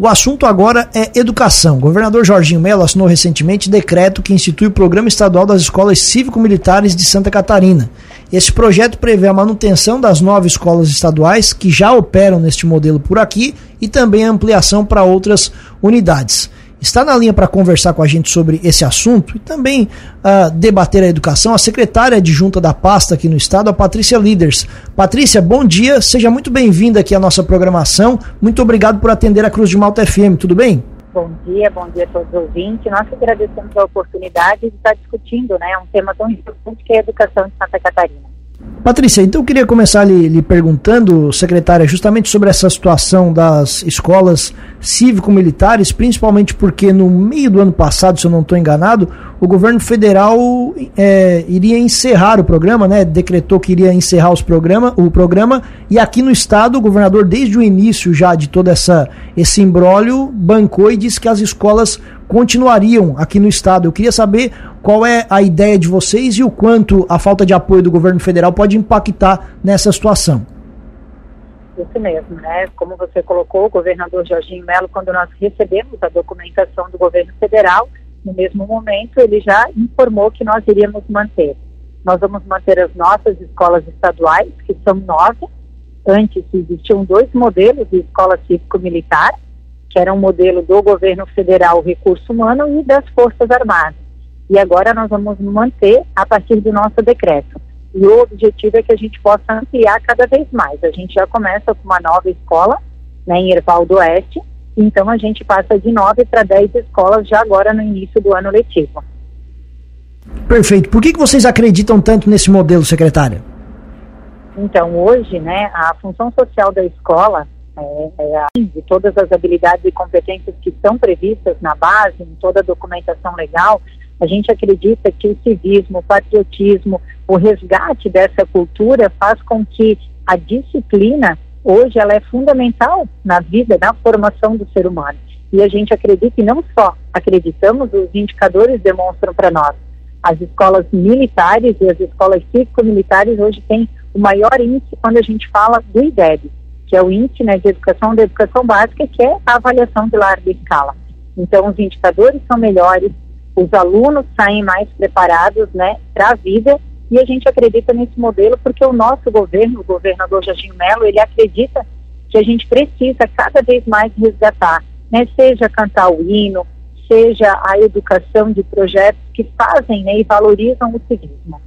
O assunto agora é educação. O governador Jorginho Mello assinou recentemente decreto que institui o Programa Estadual das Escolas Cívico-Militares de Santa Catarina. Esse projeto prevê a manutenção das nove escolas estaduais que já operam neste modelo por aqui e também a ampliação para outras unidades está na linha para conversar com a gente sobre esse assunto e também uh, debater a educação, a secretária adjunta da pasta aqui no estado, a Patrícia Leaders. Patrícia, bom dia, seja muito bem-vinda aqui à nossa programação. Muito obrigado por atender a Cruz de Malta FM, tudo bem? Bom dia, bom dia a todos os ouvintes. Nós agradecemos a oportunidade de estar discutindo né, um tema tão importante que é a educação de Santa Catarina. Patrícia, então eu queria começar lhe, lhe, perguntando, secretária, justamente sobre essa situação das escolas cívico-militares, principalmente porque no meio do ano passado, se eu não estou enganado, o governo federal é, iria encerrar o programa, né? Decretou que iria encerrar os programa, o programa, e aqui no estado o governador, desde o início já de todo essa, esse imbróglio, bancou e disse que as escolas continuariam aqui no estado. Eu queria saber qual é a ideia de vocês e o quanto a falta de apoio do governo federal pode impactar nessa situação. Isso mesmo, né? Como você colocou, o governador Jorginho Melo, quando nós recebemos a documentação do governo federal, no mesmo momento ele já informou que nós iríamos manter. Nós vamos manter as nossas escolas estaduais, que são nove. Antes existiam dois modelos de escola cívico-militar, que era um modelo do governo federal recurso humano e das Forças Armadas. E agora nós vamos manter a partir do nosso decreto. E o objetivo é que a gente possa ampliar cada vez mais. A gente já começa com uma nova escola, né, em Erval do Oeste, então a gente passa de nove para dez escolas já agora no início do ano letivo. Perfeito. Por que, que vocês acreditam tanto nesse modelo, secretária? Então, hoje, né, a função social da escola é, de todas as habilidades e competências que estão previstas na base, em toda a documentação legal, a gente acredita que o civismo, o patriotismo, o resgate dessa cultura faz com que a disciplina, hoje, ela é fundamental na vida, na formação do ser humano. E a gente acredita, e não só acreditamos, os indicadores demonstram para nós. As escolas militares e as escolas cívico-militares hoje têm o maior índice quando a gente fala do IDEB, que é o índice né, de educação da educação básica, que é a avaliação de larga escala. Então, os indicadores são melhores, os alunos saem mais preparados né, para a vida e a gente acredita nesse modelo porque o nosso governo, o governador Jorginho Melo, ele acredita que a gente precisa cada vez mais resgatar, né, seja cantar o hino, seja a educação de projetos que fazem né, e valorizam o civismo.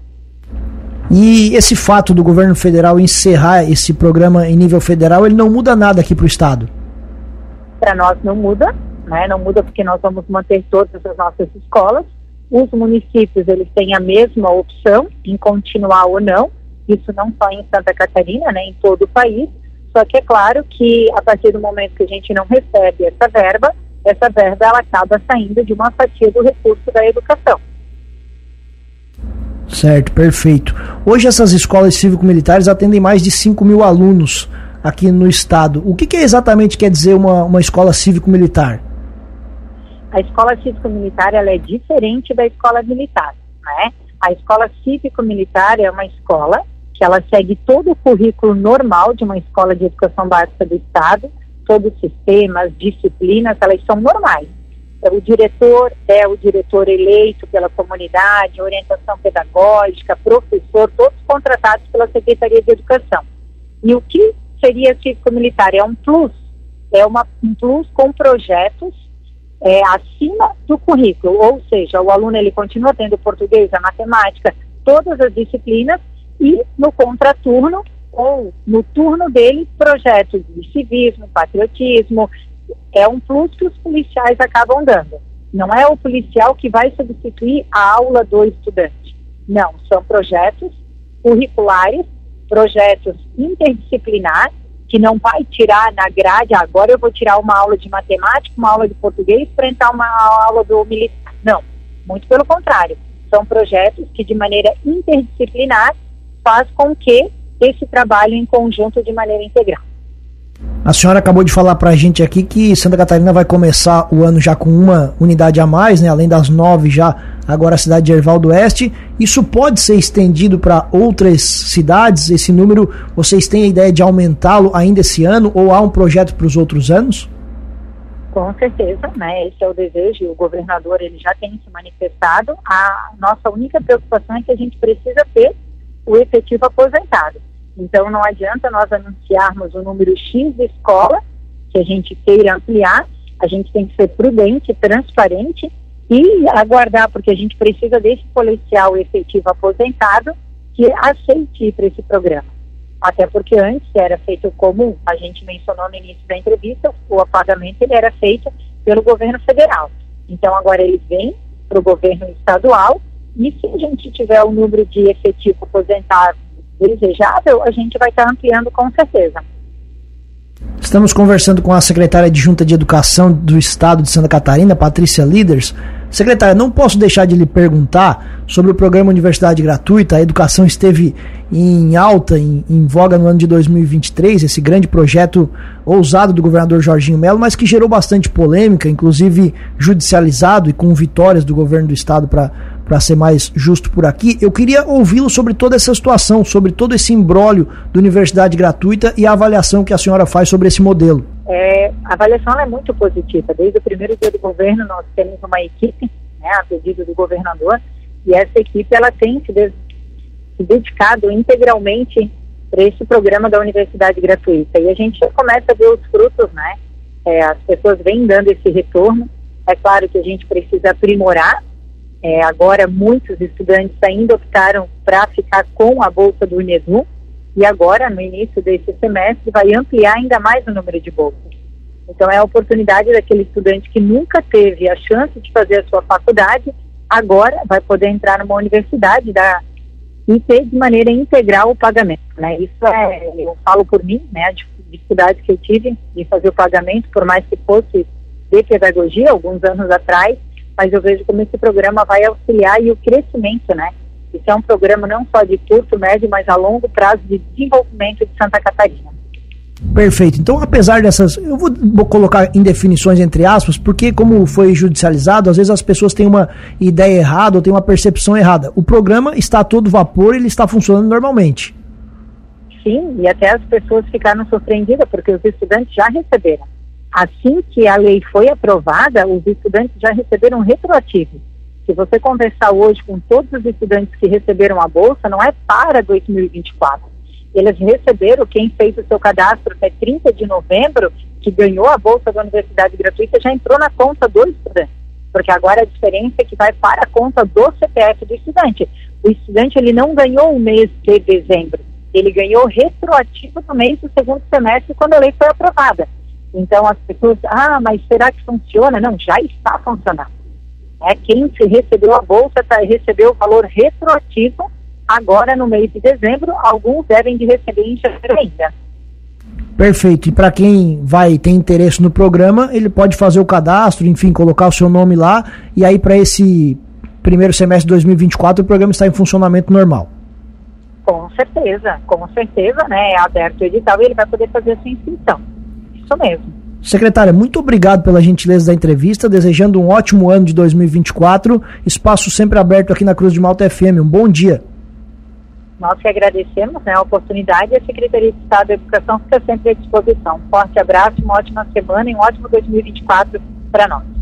E esse fato do governo federal encerrar esse programa em nível federal, ele não muda nada aqui para o Estado? Para nós não muda, né? não muda porque nós vamos manter todas as nossas escolas. Os municípios, eles têm a mesma opção em continuar ou não, isso não só em Santa Catarina, né, em todo o país, só que é claro que a partir do momento que a gente não recebe essa verba, essa verba ela acaba saindo de uma fatia do recurso da educação. Certo, perfeito. Hoje essas escolas cívico-militares atendem mais de 5 mil alunos aqui no estado. O que, que exatamente quer dizer uma, uma escola cívico-militar? A escola cívico-militar ela é diferente da escola militar, né? A escola cívico-militar é uma escola que ela segue todo o currículo normal de uma escola de educação básica do estado, todos os sistemas, disciplinas, elas são normais. O diretor é o diretor eleito pela comunidade, orientação pedagógica, professor, todos contratados pela Secretaria de Educação. E o que seria cívico-militar? É um plus, é uma, um plus com projetos é, acima do currículo, ou seja, o aluno ele continua tendo português, a matemática, todas as disciplinas e no contraturno ou no turno dele projetos de civismo, patriotismo, é um plus que os policiais acabam dando. Não é o policial que vai substituir a aula do estudante. Não, são projetos curriculares, projetos interdisciplinares, que não vai tirar na grade, agora eu vou tirar uma aula de matemática, uma aula de português para entrar uma aula do militar. Não, muito pelo contrário. São projetos que, de maneira interdisciplinar, faz com que esse trabalho em conjunto de maneira integral. A senhora acabou de falar para a gente aqui que Santa Catarina vai começar o ano já com uma unidade a mais, né? Além das nove já agora a cidade de Erval do Oeste. Isso pode ser estendido para outras cidades? Esse número, vocês têm a ideia de aumentá-lo ainda esse ano ou há um projeto para os outros anos? Com certeza, né? Esse é o desejo o governador ele já tem se manifestado. A nossa única preocupação é que a gente precisa ter o efetivo aposentado. Então não adianta nós anunciarmos o número X de escola que a gente queira ampliar, a gente tem que ser prudente, transparente e aguardar, porque a gente precisa desse policial efetivo aposentado que aceite ir para esse programa. Até porque antes era feito como a gente mencionou no início da entrevista, o apagamento ele era feito pelo governo federal. Então agora ele vem para o governo estadual e se a gente tiver o número de efetivo aposentado desejável, a gente vai estar ampliando com certeza. Estamos conversando com a secretária adjunta de Educação do Estado de Santa Catarina, Patrícia Líderes. Secretária, não posso deixar de lhe perguntar sobre o programa Universidade Gratuita. A educação esteve em alta, em, em, voga no ano de 2023, esse grande projeto ousado do governador Jorginho Melo, mas que gerou bastante polêmica, inclusive judicializado e com vitórias do governo do estado para para ser mais justo por aqui, eu queria ouvi-lo sobre toda essa situação, sobre todo esse embrólio da universidade gratuita e a avaliação que a senhora faz sobre esse modelo. É, a avaliação é muito positiva. Desde o primeiro dia do governo, nós temos uma equipe, né, a pedido do governador, e essa equipe ela tem se, de, se dedicado integralmente para esse programa da universidade gratuita. E a gente começa a ver os frutos, né? É, as pessoas vêm dando esse retorno. É claro que a gente precisa aprimorar é, agora, muitos estudantes ainda optaram para ficar com a bolsa do Unedu e agora, no início desse semestre, vai ampliar ainda mais o número de bolsas. Então, é a oportunidade daquele estudante que nunca teve a chance de fazer a sua faculdade, agora vai poder entrar numa universidade da, e ter de maneira integral o pagamento. Né? Isso é, eu falo por mim, né, a dificuldade que eu tive de fazer o pagamento, por mais que fosse de pedagogia, alguns anos atrás, mas eu vejo como esse programa vai auxiliar e o crescimento, né? Isso é um programa não só de curto, médio, mas a longo prazo de desenvolvimento de Santa Catarina. Perfeito. Então, apesar dessas, eu vou, colocar em definições entre aspas, porque como foi judicializado, às vezes as pessoas têm uma ideia errada ou têm uma percepção errada. O programa está a todo vapor, ele está funcionando normalmente. Sim, e até as pessoas ficaram surpreendidas porque os estudantes já receberam. Assim que a lei foi aprovada, os estudantes já receberam retroativo. Se você conversar hoje com todos os estudantes que receberam a bolsa, não é para 2024. Eles receberam, quem fez o seu cadastro até 30 de novembro, que ganhou a bolsa da universidade gratuita, já entrou na conta do estudante. Porque agora a diferença é que vai para a conta do CPF do estudante. O estudante ele não ganhou o mês de dezembro, ele ganhou retroativo no mês do segundo semestre quando a lei foi aprovada. Então as pessoas, ah, mas será que funciona? Não, já está funcionando. É, quem recebeu a bolsa tá, recebeu o valor retroativo agora no mês de dezembro, alguns devem de receber em janeiro ainda. Perfeito. E para quem vai ter interesse no programa, ele pode fazer o cadastro, enfim, colocar o seu nome lá e aí para esse primeiro semestre de 2024 o programa está em funcionamento normal. Com certeza, com certeza, né? É aberto o edital e ele vai poder fazer a sua inscrição isso mesmo. Secretária, muito obrigado pela gentileza da entrevista, desejando um ótimo ano de 2024. Espaço sempre aberto aqui na Cruz de Malta FM. Um bom dia. Nós que agradecemos né, a oportunidade e a Secretaria de Estado da Educação fica sempre à disposição. Um forte abraço, uma ótima semana e um ótimo 2024 para nós.